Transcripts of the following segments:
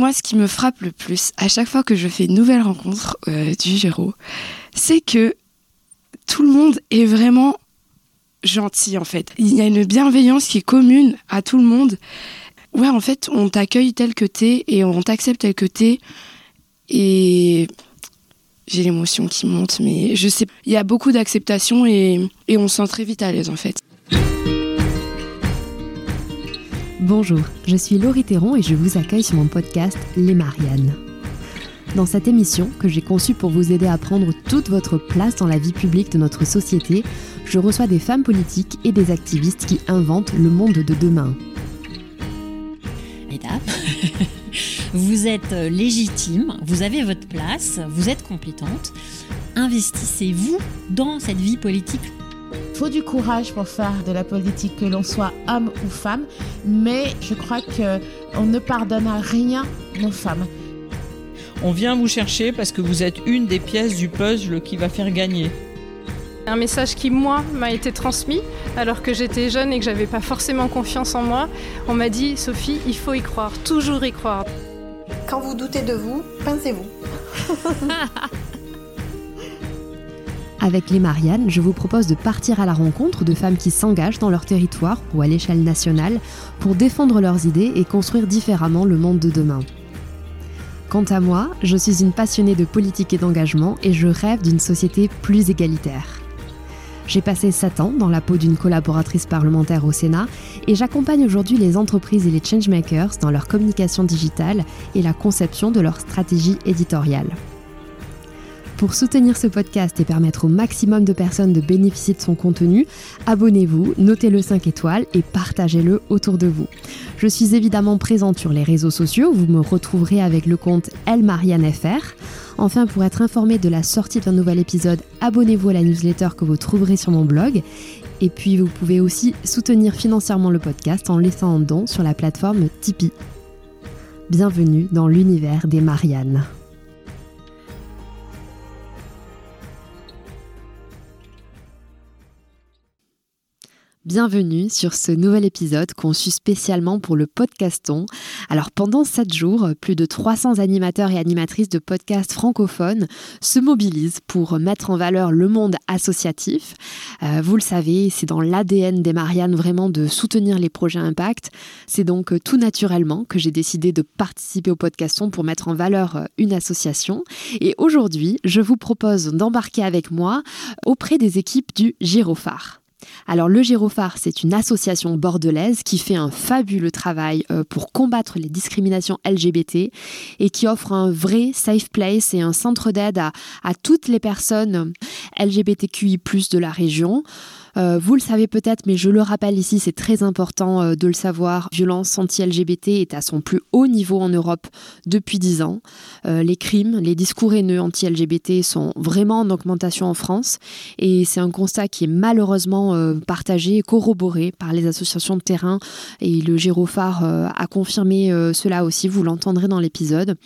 Moi, ce qui me frappe le plus à chaque fois que je fais une nouvelle rencontre euh, du Géro, c'est que tout le monde est vraiment gentil en fait. Il y a une bienveillance qui est commune à tout le monde. Ouais, en fait, on t'accueille tel que t'es et on t'accepte tel que t'es. Et j'ai l'émotion qui monte, mais je sais, il y a beaucoup d'acceptation et, et on se sent très vite à l'aise en fait. Bonjour, je suis Laurie Théron et je vous accueille sur mon podcast Les Mariannes. Dans cette émission, que j'ai conçue pour vous aider à prendre toute votre place dans la vie publique de notre société, je reçois des femmes politiques et des activistes qui inventent le monde de demain. Mesdames, vous êtes légitime, vous avez votre place, vous êtes compétente. Investissez-vous dans cette vie politique faut du courage pour faire de la politique, que l'on soit homme ou femme, mais je crois qu'on ne pardonne à rien nos femmes. On vient vous chercher parce que vous êtes une des pièces du puzzle qui va faire gagner. Un message qui, moi, m'a été transmis alors que j'étais jeune et que j'avais pas forcément confiance en moi. On m'a dit, Sophie, il faut y croire, toujours y croire. Quand vous doutez de vous, pincez-vous. Avec les Mariannes, je vous propose de partir à la rencontre de femmes qui s'engagent dans leur territoire ou à l'échelle nationale pour défendre leurs idées et construire différemment le monde de demain. Quant à moi, je suis une passionnée de politique et d'engagement et je rêve d'une société plus égalitaire. J'ai passé 7 ans dans la peau d'une collaboratrice parlementaire au Sénat et j'accompagne aujourd'hui les entreprises et les changemakers dans leur communication digitale et la conception de leur stratégie éditoriale. Pour soutenir ce podcast et permettre au maximum de personnes de bénéficier de son contenu, abonnez-vous, notez-le 5 étoiles et partagez-le autour de vous. Je suis évidemment présente sur les réseaux sociaux, vous me retrouverez avec le compte ElMarianneFR. Enfin, pour être informé de la sortie d'un nouvel épisode, abonnez-vous à la newsletter que vous trouverez sur mon blog. Et puis, vous pouvez aussi soutenir financièrement le podcast en laissant un don sur la plateforme Tipeee. Bienvenue dans l'univers des Mariannes. Bienvenue sur ce nouvel épisode conçu spécialement pour le podcaston. Alors pendant 7 jours, plus de 300 animateurs et animatrices de podcasts francophones se mobilisent pour mettre en valeur le monde associatif. Euh, vous le savez, c'est dans l'ADN des Mariannes vraiment de soutenir les projets Impact. C'est donc tout naturellement que j'ai décidé de participer au podcaston pour mettre en valeur une association. Et aujourd'hui, je vous propose d'embarquer avec moi auprès des équipes du Girophare. Alors le Gérophare, c'est une association bordelaise qui fait un fabuleux travail euh, pour combattre les discriminations LGBT et qui offre un vrai safe place et un centre d'aide à, à toutes les personnes LGBTQI+ de la région. Euh, vous le savez peut-être, mais je le rappelle ici, c'est très important euh, de le savoir. Violence anti-LGBT est à son plus haut niveau en Europe depuis 10 ans. Euh, les crimes, les discours haineux anti-LGBT sont vraiment en augmentation en France et c'est un constat qui est malheureusement partagé et corroboré par les associations de terrain et le Gérophare a confirmé cela aussi, vous l'entendrez dans l'épisode.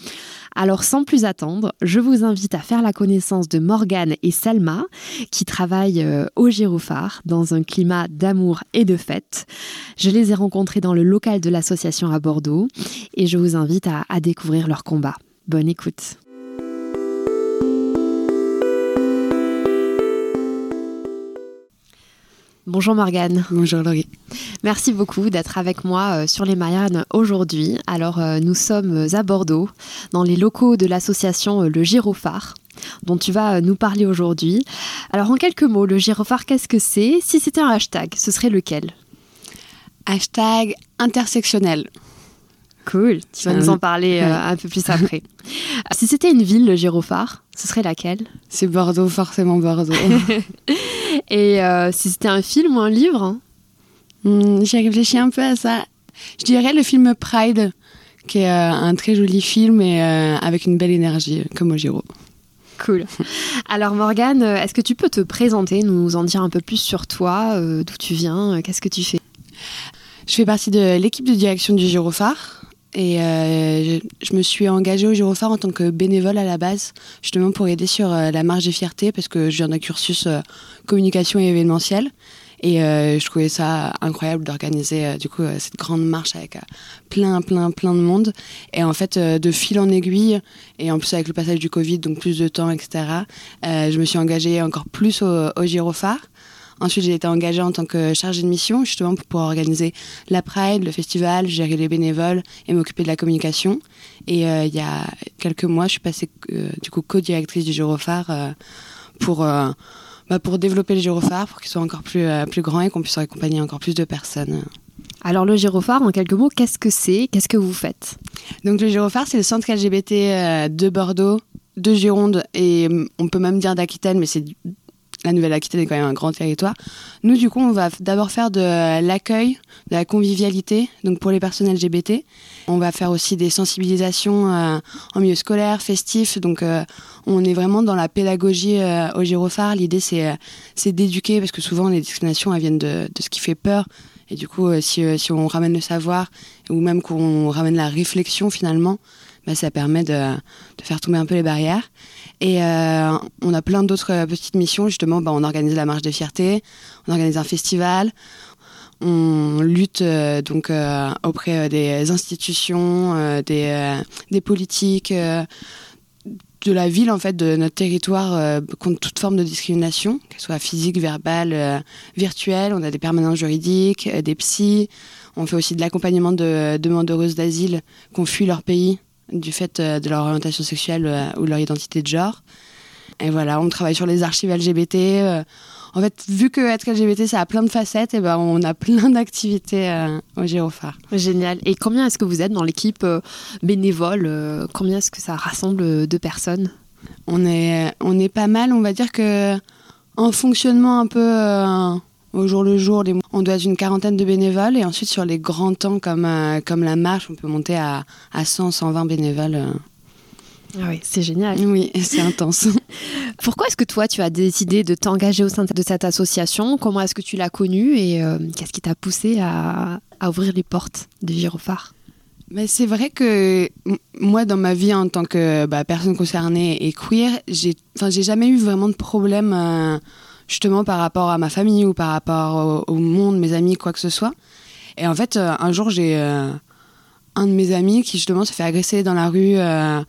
Alors sans plus attendre, je vous invite à faire la connaissance de Morgane et Selma qui travaillent au Gérophare dans un climat d'amour et de fête. Je les ai rencontrés dans le local de l'association à Bordeaux et je vous invite à découvrir leur combat. Bonne écoute. Bonjour Morgane. Bonjour Laurie. Merci beaucoup d'être avec moi euh, sur les Mariannes aujourd'hui. Alors euh, nous sommes à Bordeaux, dans les locaux de l'association euh, Le Girophare dont tu vas nous parler aujourd'hui. Alors en quelques mots, le gyrophare, qu'est-ce que c'est? Si c'était un hashtag, ce serait lequel? Hashtag intersectionnel. Cool, tu vas nous en parler un peu plus après. si c'était une ville, le gyrophare, ce serait laquelle C'est Bordeaux, forcément Bordeaux. Et euh, si c'était un film ou un livre hein hmm, J'ai réfléchi un peu à ça. Je dirais le film Pride, qui est euh, un très joli film et euh, avec une belle énergie, comme au Giro. Cool. Alors Morgane, est-ce que tu peux te présenter, nous en dire un peu plus sur toi, d'où tu viens, qu'est-ce que tu fais? Je fais partie de l'équipe de direction du Girophare. Et euh, je, me suis engagée au Girophare en tant que bénévole à la base, justement pour aider sur euh, la marge des fiertés, parce que je viens d'un cursus euh, communication et événementiel. Et euh, je trouvais ça incroyable d'organiser du coup cette grande marche avec plein, plein, plein de monde. Et en fait, de fil en aiguille, et en plus avec le passage du Covid, donc plus de temps, etc., je me suis engagée encore plus au, au Girophare. Ensuite, j'ai été engagée en tant que chargée de mission, justement pour pouvoir organiser la Pride, le festival, gérer les bénévoles et m'occuper de la communication. Et euh, il y a quelques mois, je suis passée euh, du coup co-directrice du Girophare euh, pour, bah, pour développer le Girophare, pour qu'il soit encore plus, plus grand et qu'on puisse accompagner encore plus de personnes. Alors le gyrophare, en quelques mots, qu'est-ce que c'est? Qu'est-ce que vous faites? Donc le Girophare, c'est le centre LGBT de Bordeaux, de Gironde et hum, on peut même dire d'Aquitaine, mais c'est la Nouvelle-Aquitaine est quand même un grand territoire. Nous, du coup, on va d'abord faire de l'accueil, de la convivialité, donc pour les personnes LGBT. On va faire aussi des sensibilisations euh, en milieu scolaire, festif. Donc, euh, on est vraiment dans la pédagogie euh, au Girophare. L'idée, c'est euh, c'est d'éduquer, parce que souvent, les discriminations, elles viennent de, de ce qui fait peur. Et du coup, si, si on ramène le savoir, ou même qu'on ramène la réflexion, finalement, bah, ça permet de, de faire tomber un peu les barrières. Et euh, on a plein d'autres euh, petites missions. Justement, bah, on organise la marche des fiertés, on organise un festival, on lutte euh, donc auprès des institutions, des, des politiques, de la ville en fait, de notre territoire contre toute forme de discrimination, qu'elle soit physique, verbale, virtuelle. On a des permanences juridiques, des psys. On fait aussi de l'accompagnement de demandeuses d'asile qui ont fui leur pays du fait euh, de leur orientation sexuelle euh, ou de leur identité de genre. Et voilà, on travaille sur les archives LGBT. euh. en fait, vu que être LGBT, ça a plein de facettes, et ben on a plein d'activités euh, au Girophare. Génial. Et combien est-ce que vous êtes dans l'équipe euh, bénévole euh, Combien est-ce que ça rassemble de personnes? On est, on est pas mal, on va dire que en fonctionnement un peu au jour le jour, les- on doit être une quarantaine de bénévoles, et ensuite sur les grands temps comme, euh, comme la marche, on peut monter à, à 100, 120 bénévoles. euh. Ah oui, c'est génial. Oui, c'est intense. Pourquoi est-ce que toi, tu as décidé de t'engager au sein de cette association? Comment est-ce que tu l'as connue et euh, qu'est-ce qui t'a poussé à, à ouvrir les portes de Gyrophare Mais c'est vrai que moi, dans ma vie en tant que bah, personne concernée et queer, j'ai, j'ai jamais eu vraiment de problème euh, justement par rapport à ma famille ou par rapport au, monde, mes amis, quoi que ce soit. Et en fait, euh, un jour, j'ai euh, un de mes amis qui justement se fait agresser dans la rue, euh,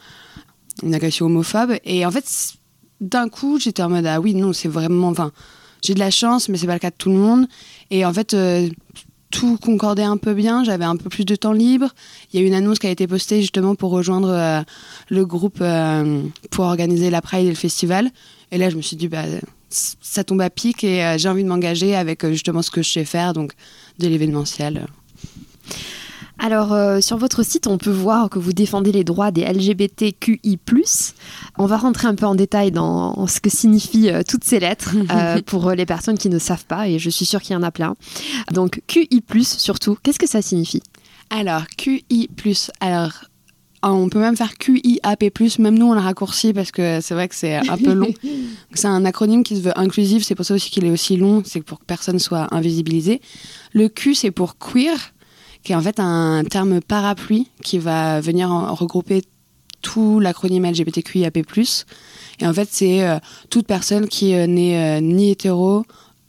une agression homophobe. Et en fait, d'un coup, j'étais en mode ah oui, non, c'est vraiment, enfin, j'ai de la chance, mais c'est pas le cas de tout le monde. Et en fait. tout concordait un peu bien, j'avais un peu plus de temps libre. Il y a une annonce qui a été postée justement pour rejoindre le groupe pour organiser la Pride et le festival. Et là, je me suis dit, bah, ça tombe à pic et euh, j'ai envie de m'engager avec euh, justement ce que je sais faire, donc de l'événementiel. Alors, euh, sur votre site, on peut voir que vous défendez les droits des LGBTQI. On va rentrer un peu en détail dans ce que signifient euh, toutes ces lettres euh, pour les personnes qui ne savent pas, et je suis sûre qu'il y en a plein. Donc, QI, surtout, qu'est-ce que ça signifie? Alors, QI, alors on peut même faire QIAP, même nous on l'a raccourci parce que c'est vrai que c'est un peu long. c'est un acronyme qui se veut inclusif, c'est pour ça aussi qu'il est aussi long, c'est pour que personne soit invisibilisé. Le Q, c'est pour queer, qui est en fait un terme parapluie qui va venir en- regrouper tout l'acronyme LGBTQIAP+. Et en fait, c'est euh, toute personne qui euh, n'est euh, ni hétéro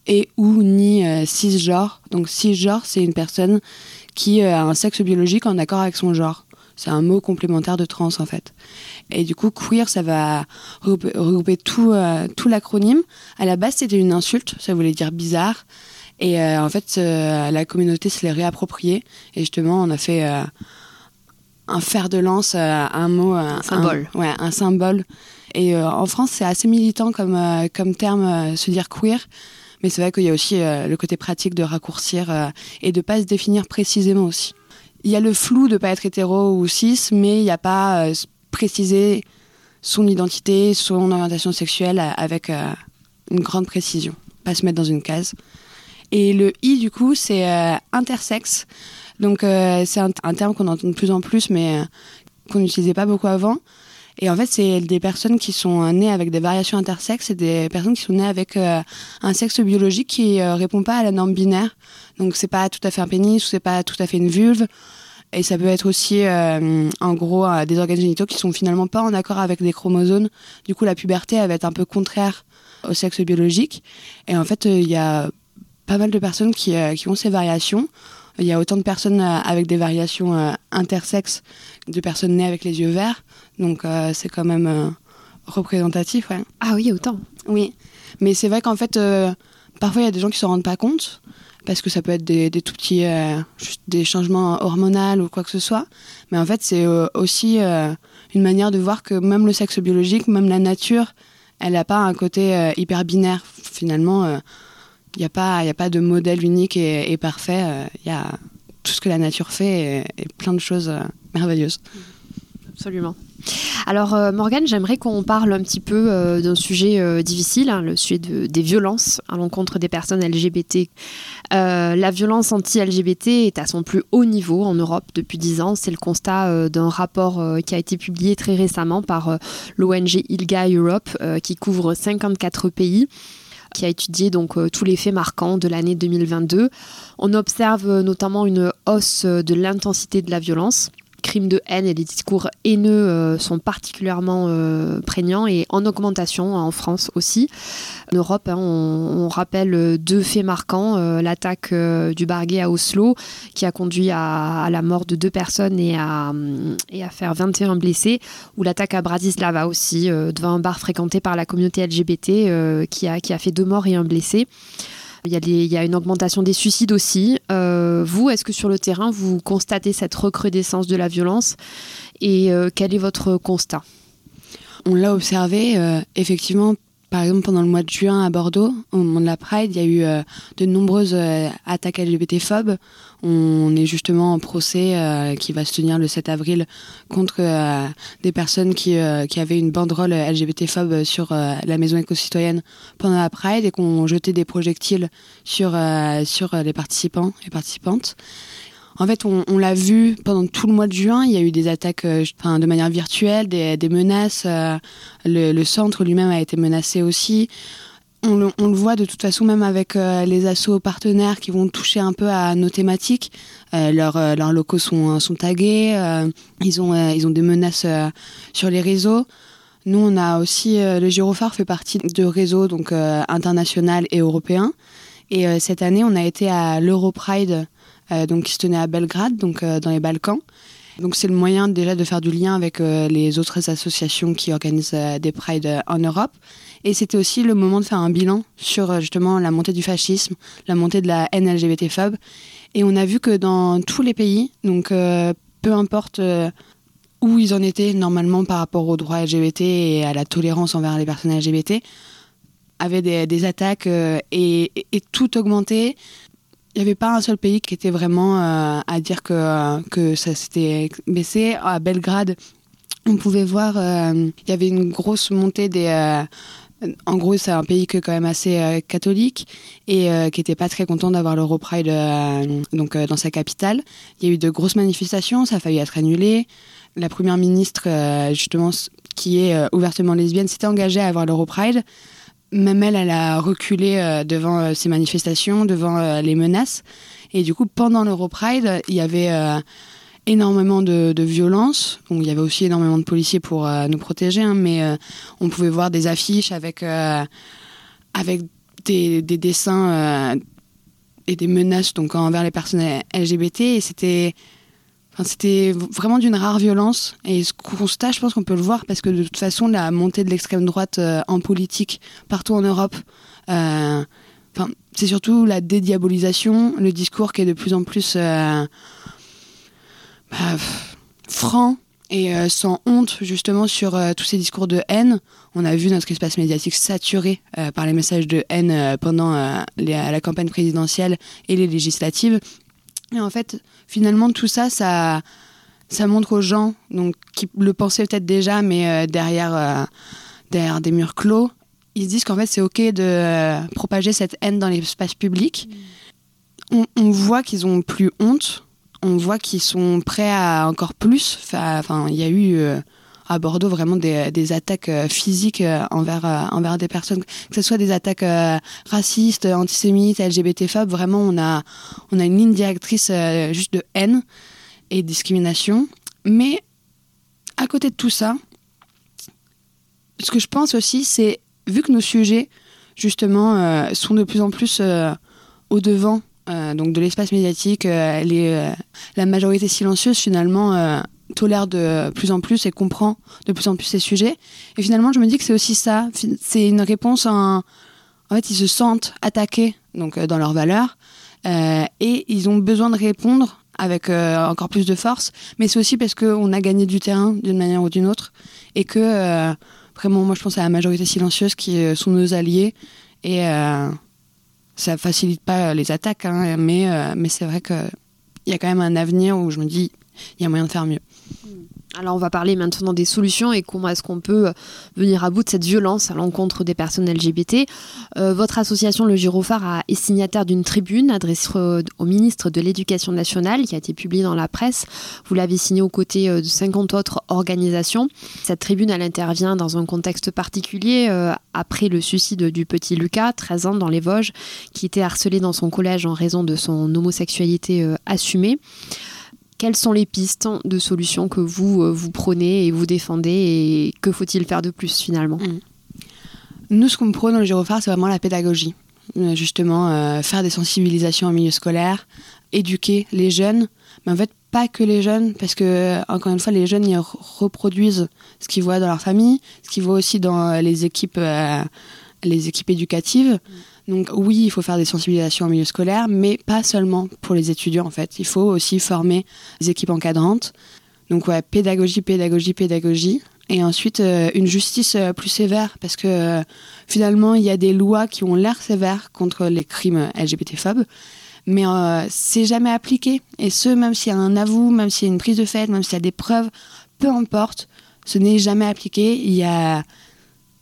et ou ni cisgenre. Donc cisgenre, c'est une personne qui a un sexe biologique en accord avec son genre. C'est un mot complémentaire de trans en fait. Et du coup, queer, ça va regrouper, regrouper tout, euh, tout l'acronyme. À la base, c'était une insulte, ça voulait dire bizarre. Et euh, en fait, euh, la communauté se l'est réappropriée. Et justement, on a fait un fer de lance, un mot. Un symbole. ouais, un symbole. Et en France, c'est assez militant comme, comme terme, se dire queer. Mais c'est vrai qu'il y a aussi le côté pratique de raccourcir et de pas se définir précisément aussi. Il y a le flou de pas être hétéro ou cis, mais il n'y a pas euh, préciser son identité, son orientation sexuelle euh, avec euh, une grande précision. Pas se mettre dans une case. Et le I, du coup, c'est euh, intersexe. Donc, euh, c'est un, un terme qu'on entend de plus en plus, mais qu'on n'utilisait pas beaucoup avant. Et en fait, c'est des personnes qui sont euh, nées avec des variations intersexes et des personnes qui sont nées avec euh, un sexe biologique qui euh, répond pas à la norme binaire. Donc, c'est pas tout à fait un pénis ou c'est pas tout à fait une vulve. Et ça peut être aussi, euh, en gros, des organes génitaux qui sont finalement pas en accord avec des chromosomes. Du coup, la puberté, va être un peu contraire au sexe biologique. Et en fait, il y a pas mal de personnes qui ont ces variations. Il y a autant de personnes avec des variations intersexes, de personnes nées avec les yeux verts. Donc c'est quand même représentatif. Ouais. Ah oui, autant. Oui. Mais c'est vrai qu'en fait, parfois il y a des gens qui ne se rendent pas compte parce que ça peut être des, tout petits euh, des changements hormonaux ou quoi que ce soit. Mais en fait, c'est euh, aussi euh, une manière de voir que même le sexe biologique, même la nature, elle n'a pas un côté hyper binaire. Finalement, il n'y a, pas, a pas de modèle unique et, parfait. Il y a tout ce que la nature fait et plein de choses merveilleuses. Absolument. Alors euh, Morgane, j'aimerais qu'on parle un petit peu euh, d'un sujet euh, difficile, hein, le sujet des violences à l'encontre des personnes LGBT. la violence anti-LGBT est à son plus haut niveau en Europe depuis 10 ans. C'est le constat d'un rapport qui a été publié très récemment par l'ONG ILGA Europe qui couvre 54 pays qui a étudié donc tous les faits marquants de l'année 2022. On observe notamment une hausse de l'intensité de la violence crimes de haine et les discours haineux euh, sont particulièrement euh, prégnants et en augmentation en France aussi. En Europe, hein, on, rappelle deux faits marquants euh, l'attaque du Barguet à Oslo, qui a conduit à, la mort de deux personnes et à, et à faire 21 blessés, ou l'attaque à Bratislava aussi, devant un bar fréquenté par la communauté LGBT, qui, a, qui a fait deux morts et un blessé. Il y, a une augmentation des suicides aussi. Euh, vous, est-ce que sur le terrain, vous constatez cette recrudescence de la violence Et euh, quel est votre constat? On l'a observé, euh, effectivement, par exemple, pendant le mois de juin à Bordeaux, au moment de la Pride, il y a eu de nombreuses attaques LGBT-phobes. On est justement en procès euh, qui va se tenir le 7 avril contre euh, des personnes qui, euh, qui, avaient une banderole LGBT-phobe sur la maison éco-citoyenne pendant la Pride et qui ont jeté des projectiles sur, sur les participants et participantes. En fait, on, l'a vu pendant tout le mois de juin, il y a eu des attaques enfin, de manière virtuelle, des, menaces. Le, le, centre lui-même a été menacé aussi on le, voit de toute façon même avec euh, les assos partenaires qui vont toucher un peu à nos thématiques. Euh, euh, leurs locaux sont, sont tagués, ils, ont, ils ont des menaces sur les réseaux. Nous, on a aussi, le Girophare fait partie de réseaux donc, international et européen. Et cette année, on a été à l'Europride, donc, qui se tenait à Belgrade, donc dans les Balkans. Donc c'est le moyen déjà de faire du lien avec les autres associations qui organisent des prides en Europe. Et c'était aussi le moment de faire un bilan sur euh, justement la montée du fascisme, la montée de la haine LGBT-phobe. Et on a vu que dans tous les pays, donc euh, peu importe euh, où ils en étaient normalement par rapport aux droits LGBT et à la tolérance envers les personnes LGBT, avaient des, attaques et, tout augmenté. Il n'y avait pas un seul pays qui était vraiment à dire que, que ça s'était baissé. À Belgrade, on pouvait voir, il y avait une grosse montée des, en gros, c'est un pays qui est quand même assez euh, catholique et euh, qui n'était pas très content d'avoir l'Europride euh, donc dans sa capitale. Il y a eu de grosses manifestations, ça a failli être annulé. La première ministre, justement, qui est ouvertement lesbienne, s'était engagée à avoir l'Europride. Même elle, elle a reculé devant ces manifestations, devant les menaces. Et du coup, pendant l'Europride, il y avait énormément de, de violence. il y avait aussi énormément de policiers pour euh, nous protéger, hein, mais euh, on pouvait voir des affiches avec, euh, avec des, des dessins et des menaces donc, envers les personnes LGBT. Et c'était. C'était vraiment d'une rare violence. Et ce constat, je pense qu'on peut le voir parce que de toute façon, la montée de l'extrême droite en politique partout en Europe, enfin, c'est surtout la dédiabolisation, le discours qui est de plus en plus bah, franc et euh, sans honte justement sur euh, tous ces discours de haine. On a vu notre espace médiatique saturé euh, par les messages de haine pendant la campagne présidentielle et les législatives. Et en fait, finalement, tout ça, ça, ça montre aux gens, donc qui le pensaient peut-être déjà, mais derrière, derrière des murs clos, ils se disent qu'en fait, c'est ok de propager cette haine dans l'espace public. On, on voit qu'ils ont plus honte on voit qu'ils sont prêts à encore plus. Enfin, il y a eu euh, à Bordeaux vraiment des, attaques euh, physiques euh, envers, envers des personnes, que ce soit des attaques racistes, antisémites, LGBT-phobes. Vraiment, on a, on a une ligne directrice juste de haine et discrimination. Mais à côté de tout ça, ce que je pense aussi, c'est vu que nos sujets, justement, sont de plus en plus au devant de l'espace médiatique. les, la majorité silencieuse finalement tolère de plus en plus et comprend de plus en plus ces sujets. Et finalement, je me dis que c'est aussi ça. C'est une réponse en... En fait, ils se sentent attaqués donc dans leurs valeurs et ils ont besoin de répondre avec encore plus de force. Mais c'est aussi parce qu'on a gagné du terrain d'une manière ou d'une autre et que vraiment, moi, je pense à la majorité silencieuse qui euh, sont nos alliés. Et euh, ça facilite pas les attaques, hein, mais, euh, mais c'est vrai qu'il y a quand même un avenir où je me dis, il y a moyen de faire mieux. Alors on va parler maintenant des solutions et comment est-ce qu'on peut euh, venir à bout de cette violence à l'encontre des personnes LGBT. Euh, votre association, le Girophare, est signataire d'une tribune adressée au ministre de l'Éducation nationale qui a été publiée dans la presse. Vous l'avez signée aux côtés euh, de 50 autres organisations. Cette tribune, elle intervient dans un contexte particulier après le suicide du petit Lucas, 13 ans, dans les Vosges, qui était harcelé dans son collège en raison de son homosexualité assumée quelles sont les pistes de solutions que vous, euh, vous prenez et vous défendez et que faut-il faire de plus finalement mm. Nous, ce qu'on prône dans le Girophare, c'est vraiment la pédagogie. Euh, justement, euh, faire des sensibilisations en milieu scolaire, éduquer les jeunes, mais en fait, pas que les jeunes, parce que, encore une fois, les jeunes, ils reproduisent ce qu'ils voient dans leur famille, ce qu'ils voient aussi dans les équipes, les équipes éducatives. Mm. Donc oui, il faut faire des sensibilisations en milieu scolaire, mais pas seulement pour les étudiants en fait. Il faut aussi former les équipes encadrantes. Donc ouais, pédagogie, pédagogie, pédagogie. Et ensuite, euh, une justice euh, plus sévère, parce que euh, finalement, il y a des lois qui ont l'air sévères contre les crimes LGBT-phobes, mais c'est jamais appliqué. Et ce, même s'il y a un avou, même s'il y a une prise de fait, même s'il y a des preuves, peu importe, ce n'est jamais appliqué. Il y a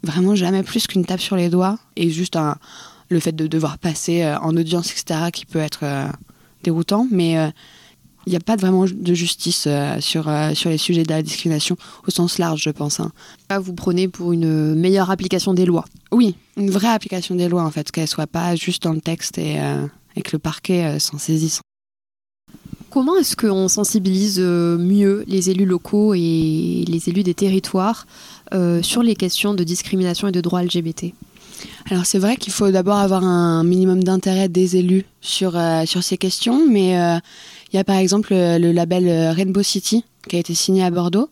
vraiment jamais plus qu'une tape sur les doigts et juste un, le fait de devoir passer euh, en audience, etc., qui peut être euh, déroutant, mais il euh, n'y a pas vraiment de justice sur, sur les sujets de la discrimination au sens large, je pense. Hein. Vous prenez pour une meilleure application des lois Oui, une vraie application des lois, en fait, qu'elle soit pas juste dans le texte et, et que le parquet s'en saisisse. Comment est-ce qu'on sensibilise mieux les élus locaux et les élus des territoires sur les questions de discrimination et de droits LGBT alors c'est vrai qu'il faut d'abord avoir un minimum d'intérêt des élus sur, euh, sur ces questions, mais euh, il y a par exemple euh, le, label Rainbow City qui a été signé à Bordeaux.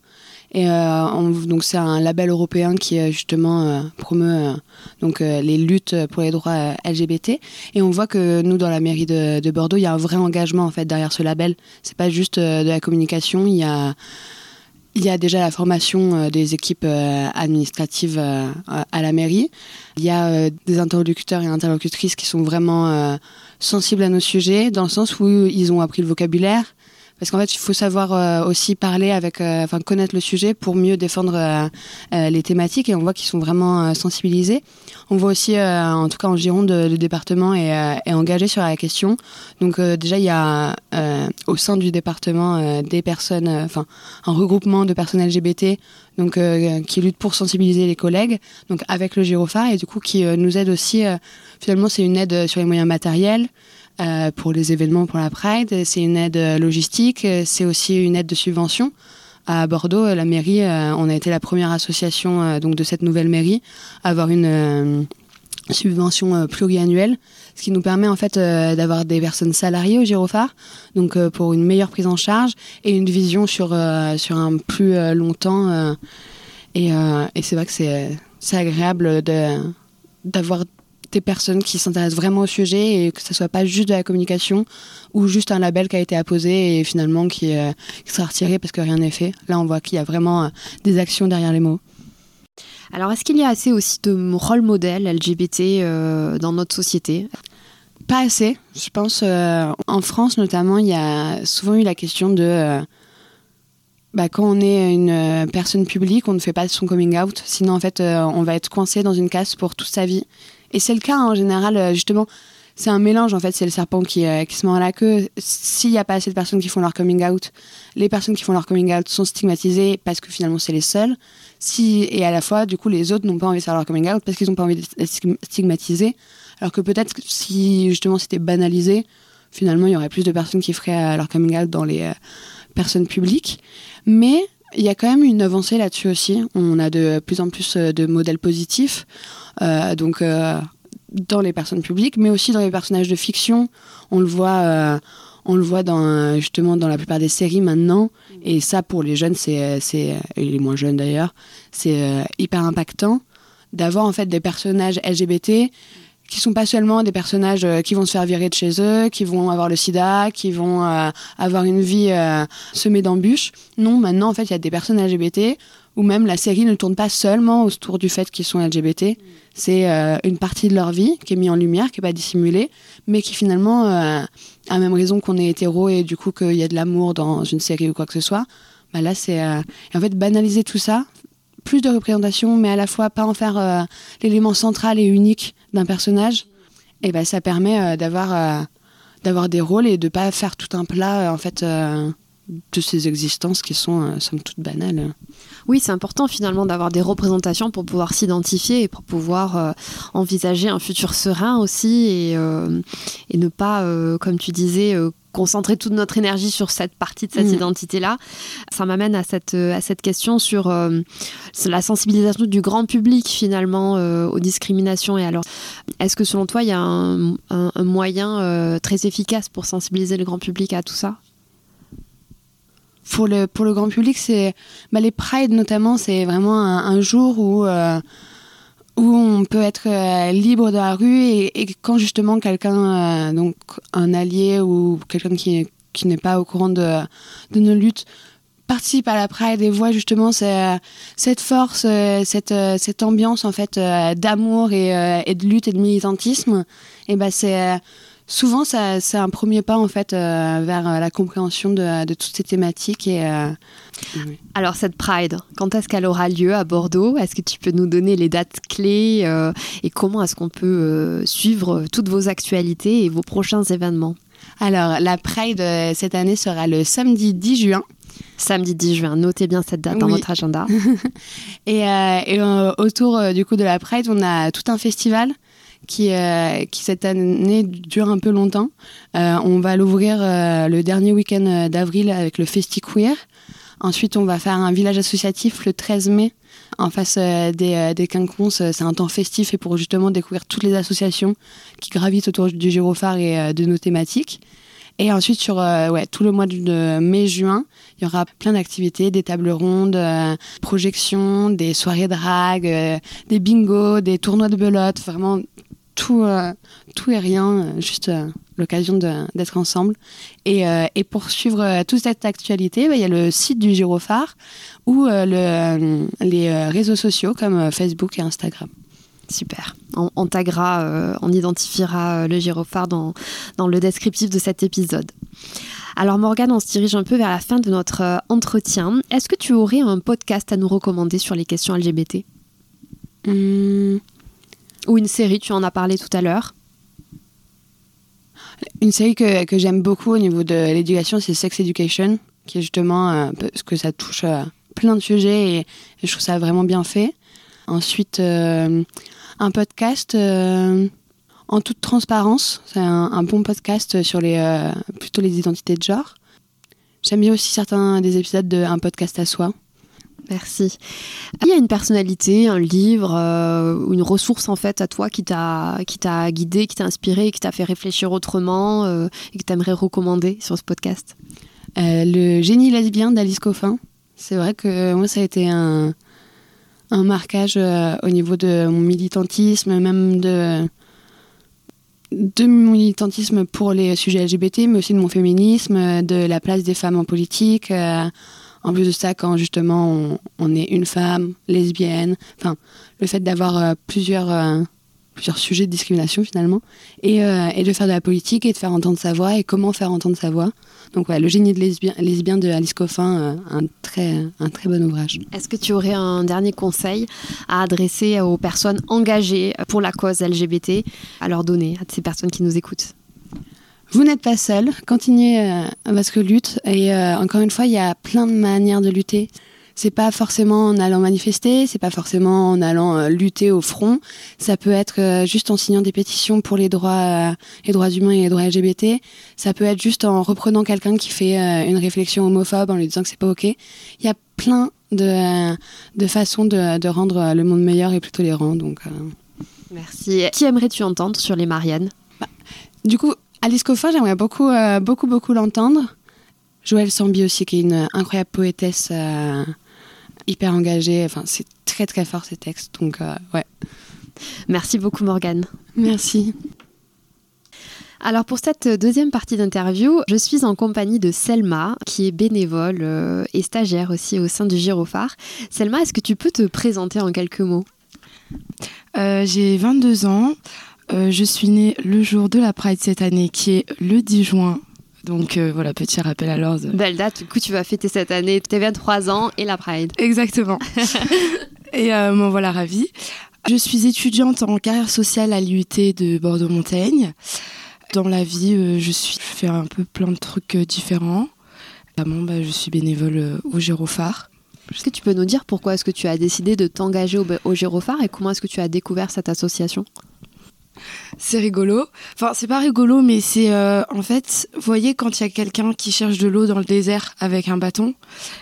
Et donc c'est un label européen qui justement promeut donc les luttes pour les droits LGBT. Et on voit que nous dans la mairie de, de Bordeaux, il y a un vrai engagement en fait derrière ce label. C'est pas juste de la communication, il y a il y a déjà la formation euh, des équipes euh, administratives euh, à la mairie. Il y a des interlocuteurs et interlocutrices qui sont vraiment sensibles à nos sujets, dans le sens où ils ont appris le vocabulaire, parce qu'en fait, il faut savoir euh, aussi parler avec, euh, enfin connaître le sujet pour mieux défendre euh, les thématiques. Et on voit qu'ils sont vraiment sensibilisés. On voit aussi, en tout cas en Gironde, le département est, engagé sur la question. Donc déjà, il y a au sein du département des personnes, enfin un regroupement de personnes LGBT, donc qui lutte pour sensibiliser les collègues, donc avec le Girophare et du coup qui nous aide aussi. finalement, c'est une aide sur les moyens matériels. Euh, pour les événements pour la Pride. C'est une aide logistique, c'est aussi une aide de subvention. À Bordeaux, la mairie, euh, on a été la première association euh, donc de cette nouvelle mairie à avoir une subvention pluriannuelle, ce qui nous permet en fait d'avoir des personnes salariées au Girophare, donc pour une meilleure prise en charge et une vision sur sur un plus longtemps. et, et c'est vrai que c'est agréable d'avoir des personnes qui s'intéressent vraiment au sujet et que ce soit pas juste de la communication ou juste un label qui a été apposé et finalement qui, euh, sera retiré parce que rien n'est fait. Là, on voit qu'il y a vraiment euh, des actions derrière les mots. Alors, est-ce qu'il y a assez aussi de rôle modèle LGBT euh, dans notre société? Pas assez. Je pense, en France notamment, il y a souvent eu la question de... Bah, quand on est une personne publique, on ne fait pas son coming out. Sinon, en fait, on va être coincé dans une case pour toute sa vie. Et c'est le cas en général, euh, justement. C'est un mélange en fait, c'est le serpent qui, euh, qui se à la queue. S'il n'y a pas assez de personnes qui font leur coming out, les personnes qui font leur coming out sont stigmatisées parce que finalement c'est les seuls. Si, et à la fois, du coup, les autres n'ont pas envie de faire leur coming out parce qu'ils n'ont pas envie d'être stigmatisés. Alors que peut-être si justement c'était banalisé, finalement il y aurait plus de personnes qui feraient euh, leur coming out dans les personnes publiques. Mais il y a quand même une avancée là-dessus aussi. On a de plus en plus de modèles positifs. Euh, donc, euh, dans les personnes publiques, mais aussi dans les personnages de fiction. On le voit, euh, on le voit justement dans la plupart des séries maintenant. Et ça, pour les jeunes, c'est, c'est et les moins jeunes d'ailleurs, c'est euh, hyper impactant d'avoir en fait des personnages LGBT qui sont pas seulement des personnages euh, qui vont se faire virer de chez eux, qui vont avoir le sida, qui vont euh, avoir une vie euh, semée d'embûches. Non, maintenant en fait, il y a des personnes LGBT où même la série ne tourne pas seulement autour du fait qu'ils sont LGBT. C'est une partie de leur vie qui est mise en lumière, qui est pas dissimulée, mais qui finalement a la même raison qu'on est hétéro et du coup qu'il y a de l'amour dans une série ou quoi que ce soit. Bah là, c'est en fait banaliser tout ça, plus de représentation, mais à la fois pas en faire l'élément central et unique d'un personnage, et ben ça permet euh, d'avoir euh, d'avoir des rôles et de pas faire tout un plat euh, en fait de ces existences qui sont somme toute banales. Oui, c'est important finalement d'avoir des représentations pour pouvoir s'identifier et pour pouvoir envisager un futur serein aussi et, et ne pas, comme tu disais, concentrer toute notre énergie sur cette partie de cette mm. identité-là. Ça m'amène à cette, à cette question sur euh, la sensibilisation du grand public finalement euh, aux discriminations. Et alors, est-ce que selon toi, il y a un, moyen euh, très efficace pour sensibiliser le grand public à tout ça? Pour le, pour le grand public, c'est bah, les Pride notamment, c'est vraiment un, jour où où on peut être euh, libre de la rue et, quand justement quelqu'un, euh, donc un allié ou quelqu'un qui, qui n'est pas au courant de, de nos luttes, participe à la Pride et voit justement cette force, euh, cette, cette ambiance en fait d'amour et, et, de lutte et de militantisme, et ben c'est souvent c'est un premier pas en fait vers la compréhension de, de, toutes ces thématiques et alors cette Pride, quand est-ce qu'elle aura lieu à Bordeaux? Est-ce que tu peux nous donner les dates clés euh, et comment est-ce qu'on peut euh, suivre toutes vos actualités et vos prochains événements? Alors la Pride euh, cette année sera le samedi 10 juin. Samedi 10 juin, notez bien cette date dans votre agenda. et, autour du coup de la Pride, on a tout un festival qui, qui cette année dure un peu longtemps. on va l'ouvrir le dernier week-end d'avril avec le Festi Queer. Ensuite, on va faire un village associatif le 13 mai en face euh, des, euh, des quinconces. C'est un temps festif et pour justement découvrir toutes les associations qui gravitent autour du gyrophare et euh, de nos thématiques. Et ensuite, sur ouais, tout le mois de mai-juin, il y aura plein d'activités, des tables rondes, projections, des soirées drague, des bingos, des tournois de belote, vraiment tout, tout et rien, juste l'occasion d'être ensemble. Et, euh, et, pour suivre euh, toute cette actualité, bah, il y a le site du Girophare ou euh, le, les réseaux sociaux comme Facebook et Instagram. Super. On, on taguera, on identifiera le gyrophare dans, dans le descriptif de cet épisode. Alors Morgane, on se dirige un peu vers la fin de notre entretien. Est-ce que tu aurais un podcast à nous recommander sur les questions LGBT mmh. Ou une série, tu en as parlé tout à l'heure une série que, que j'aime beaucoup au niveau de l'éducation, c'est Sex Education, qui est justement euh, parce que ça touche euh, plein de sujets et, je trouve ça vraiment bien fait. Ensuite, euh, un podcast en toute transparence, c'est un, bon podcast sur les plutôt les identités de genre. J'aime bien aussi certains des épisodes de Un podcast à soi. Merci. Il y a une personnalité, un livre euh, une ressource en fait à toi qui t'a guidé, qui t'a inspiré, qui t'a fait réfléchir autrement euh, et que tu aimerais recommander sur ce podcast? Euh, Le génie lesbien d'Alice Coffin. C'est vrai que moi ça a été un, un marquage au niveau de mon militantisme, même de de mon militantisme pour les sujets LGBT, mais aussi de mon féminisme, de la place des femmes en politique. En plus de ça, quand justement on, est une femme, lesbienne, enfin, le fait d'avoir euh, plusieurs, euh, plusieurs sujets de discrimination finalement, et, euh, et, de faire de la politique et de faire entendre sa voix et comment faire entendre sa voix. Donc ouais, Le génie de lesbien de Alice Coffin, un, très, un très bon ouvrage. Est-ce que tu aurais un dernier conseil à adresser aux personnes engagées pour la cause LGBT, à leur donner, à ces personnes qui nous écoutent? Vous n'êtes pas seul, continuez euh, votre lutte. Et euh, encore une fois, il y a plein de manières de lutter. C'est pas forcément en allant manifester, c'est pas forcément en allant euh, lutter au front. Ça peut être euh, juste en signant des pétitions pour les droits, les droits humains et les droits LGBT. Ça peut être juste en reprenant quelqu'un qui fait une réflexion homophobe en lui disant que c'est pas ok. Il y a plein de, de façons de, de, rendre le monde meilleur et plus tolérant. Donc Merci. Qui aimerais-tu entendre sur les Mariannes? Du coup, Alice Coffin, j'aimerais beaucoup, euh, beaucoup, beaucoup l'entendre. Joël Sambi aussi, qui est une incroyable poétesse euh, hyper engagée. Enfin, c'est très, très fort ces textes. Donc, euh, ouais. Merci beaucoup, Morgane. Merci. Alors pour cette deuxième partie d'interview, je suis en compagnie de Selma, qui est bénévole euh, et stagiaire aussi au sein du Girophare. Selma, est-ce que tu peux te présenter en quelques mots? Euh, J'ai 22 ans. Euh, je suis née le jour de la Pride cette année, qui est le 10 juin. Donc euh, voilà, petit rappel à l'ordre. Belle date, du coup tu vas fêter cette année tes 23 ans et la Pride. Exactement. et euh, m'en voilà ravie. Je suis étudiante en carrière sociale à l'IUT de Bordeaux-Montaigne. Dans la vie, euh, je, suis, je fais un peu plein de trucs différents. Notamment, bah, je suis bénévole au Gérophare. Est-ce que tu peux nous dire pourquoi est-ce que tu as décidé de t'engager au, au Girophare et comment est-ce que tu as découvert cette association? C'est rigolo. Enfin, c'est pas rigolo, mais c'est euh, en fait, vous voyez, quand il y a quelqu'un qui cherche de l'eau dans le désert avec un bâton,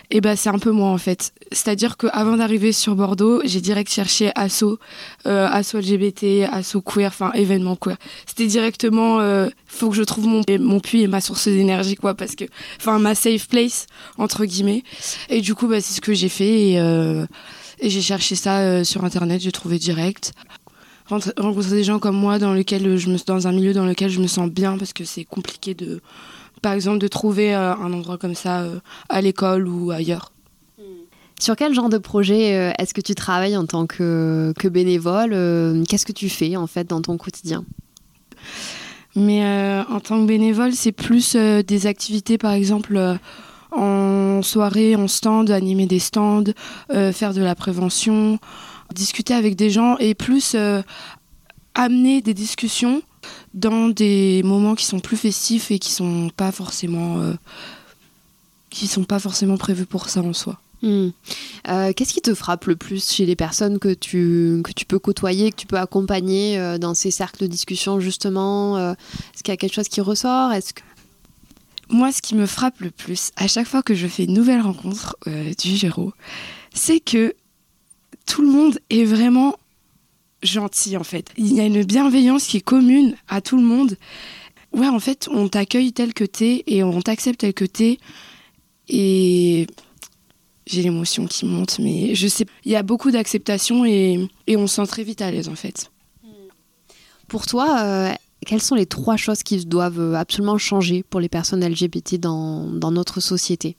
et ben c'est un peu moi en fait. C'est-à-dire qu'avant d'arriver sur Bordeaux, j'ai direct cherché asso, euh, asso LGBT, asso queer, enfin événement queer. C'était directement, euh, faut que je trouve mon mon puits et ma source d'énergie quoi, parce que, enfin ma safe place entre guillemets. Et du coup, bah, c'est ce que j'ai fait et, euh, et j'ai cherché ça sur internet, j'ai trouvé direct rencontrer des gens comme moi dans lequel je me dans un milieu dans lequel je me sens bien parce que c'est compliqué de par exemple de trouver euh, un endroit comme ça euh, à l'école ou ailleurs. Sur quel genre de projet euh, est-ce que tu travailles en tant que, que bénévole Qu'est-ce que tu fais en fait dans ton quotidien? Mais en tant que bénévole, c'est plus des activités par exemple en soirée, en stand, animer des stands, faire de la prévention, discuter avec des gens et plus euh, amener des discussions dans des moments qui sont plus festifs et qui sont pas forcément euh, qui sont pas forcément prévus pour ça en soi. Hmm. Euh, Qu'est-ce qui te frappe le plus chez les personnes que tu, que tu peux côtoyer, que tu peux accompagner euh, dans ces cercles de discussion justement Est-ce qu'il y a quelque chose qui ressort? Est-ce que... Moi, ce qui me frappe le plus à chaque fois que je fais une nouvelle rencontre du Géro, c'est que tout le monde est vraiment gentil en fait. Il y a une bienveillance qui est commune à tout le monde. Ouais, en fait, on t'accueille tel que t'es et on t'accepte tel que t'es. Et j'ai l'émotion qui monte, mais je sais, il y a beaucoup d'acceptation et, et on se sent très vite à l'aise en fait. Pour toi, euh, quelles sont les trois choses qui doivent absolument changer pour les personnes LGBT dans, dans notre société?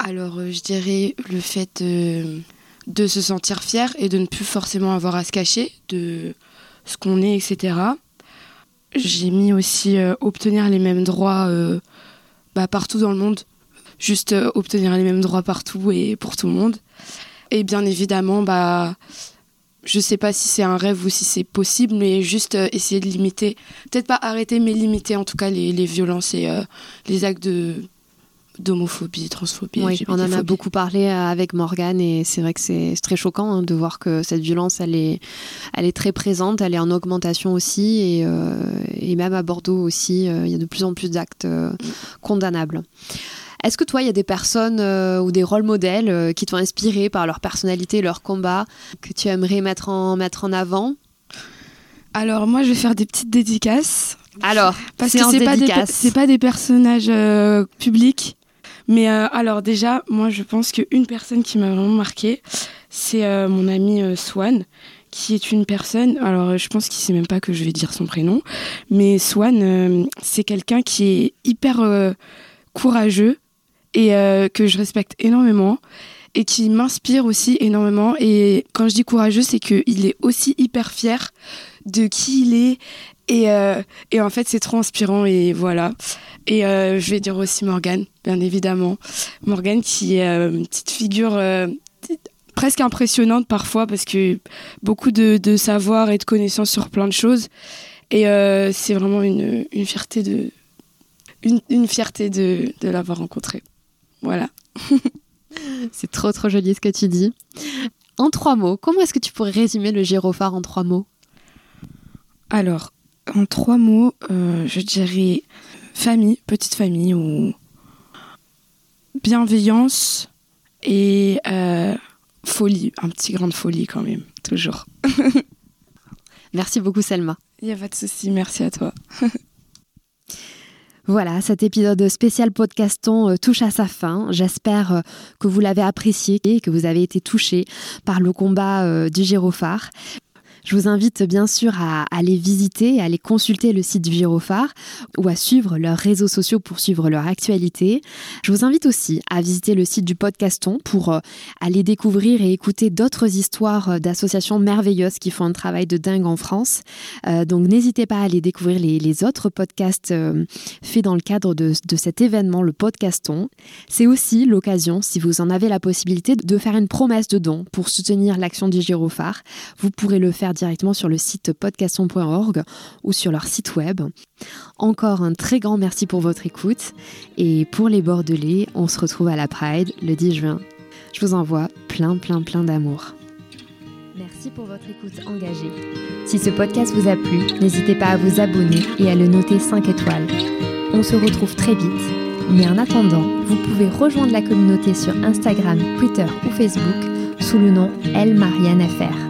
Alors, euh, je dirais le fait de, de se sentir fier et de ne plus forcément avoir à se cacher de ce qu'on est, etc. J'ai mis aussi euh, obtenir les mêmes droits euh, bah, partout dans le monde. Juste euh, obtenir les mêmes droits partout et pour tout le monde. Et bien évidemment, bah, je sais pas si c'est un rêve ou si c'est possible, mais juste essayer de limiter, peut-être pas arrêter, mais limiter en tout cas les, les violences et les actes de d'homophobie, transphobie. Oui, on en a beaucoup parlé euh, avec Morgane et c'est vrai que c'est très choquant hein, de voir que cette violence, elle est, elle est très présente, elle est en augmentation aussi et, euh, et même à Bordeaux aussi, euh, il y a de plus en plus d'actes euh, condamnables. Est-ce que toi, il y a des personnes euh, ou des rôles modèles euh, qui t'ont inspiré par leur personnalité, leur combat, que tu aimerais mettre en, mettre en avant? Alors moi, je vais faire des petites dédicaces Alors, parce que c'est pas pas des personnages euh, publics. Mais euh, alors déjà, moi, je pense qu'une personne qui m'a vraiment marquée, c'est euh, mon ami euh, Swan, qui est une personne. Alors, je pense qu'il sait même pas que je vais dire son prénom, mais Swan, c'est quelqu'un qui est hyper courageux et que je respecte énormément et qui m'inspire aussi énormément. Et quand je dis courageux, c'est qu'il est aussi hyper fier de qui il est. Et, euh, et en fait, c'est trop inspirant. Et voilà. Et euh, je vais dire aussi Morgane, bien évidemment. Morgane qui est euh, une petite figure presque impressionnante parfois parce que beaucoup de, de savoir et de connaissances sur plein de choses. Et c'est vraiment une, une fierté de une, une fierté de, de l'avoir rencontré. Voilà. C'est trop trop joli ce que tu dis. En trois mots, comment est-ce que tu pourrais résumer le gyrophare en trois mots? Alors, en trois mots, euh, je dirais famille, petite famille ou bienveillance et euh, folie, un petit grain de folie quand même, toujours. Merci beaucoup Selma. Il n'y a pas de souci, merci à toi. Voilà, cet épisode spécial podcaston euh, touche à sa fin. J'espère que vous l'avez apprécié et que vous avez été touché par le combat du gyrophare. Je vous invite bien sûr à aller visiter, à aller consulter le site du Gyrophare ou à suivre leurs réseaux sociaux pour suivre leur actualité. Je vous invite aussi à visiter le site du podcaston pour euh, aller découvrir et écouter d'autres histoires euh, d'associations merveilleuses qui font un travail de dingue en France. Euh, donc n'hésitez pas à aller découvrir les, autres podcasts faits dans le cadre de, cet événement, le podcaston. C'est aussi l'occasion, si vous en avez la possibilité, de faire une promesse de don pour soutenir l'action du Gyrophare. Vous pourrez le faire directement sur le site podcaston.org ou sur leur site web. Encore un très grand merci pour votre écoute et pour les Bordelais, on se retrouve à la Pride le 10 juin. Je vous envoie plein plein plein d'amour. Merci pour votre écoute engagée. Si ce podcast vous a plu, n'hésitez pas à vous abonner et à le noter 5 étoiles. On se retrouve très vite, mais en attendant, vous pouvez rejoindre la communauté sur Instagram, Twitter ou Facebook sous le nom Elle Marianne.